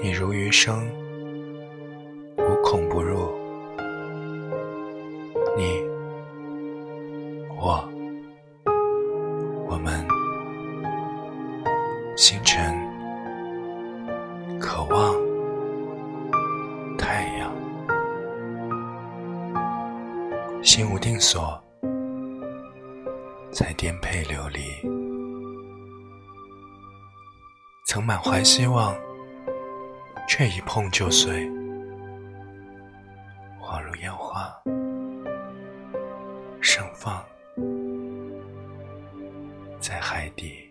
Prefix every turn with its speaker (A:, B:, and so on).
A: 你如余生，无孔不入。你，我，我们，星辰，渴望，太阳，心无定所，才颠沛流离。曾满怀希望。却一碰就碎。恍如烟花盛放在海底。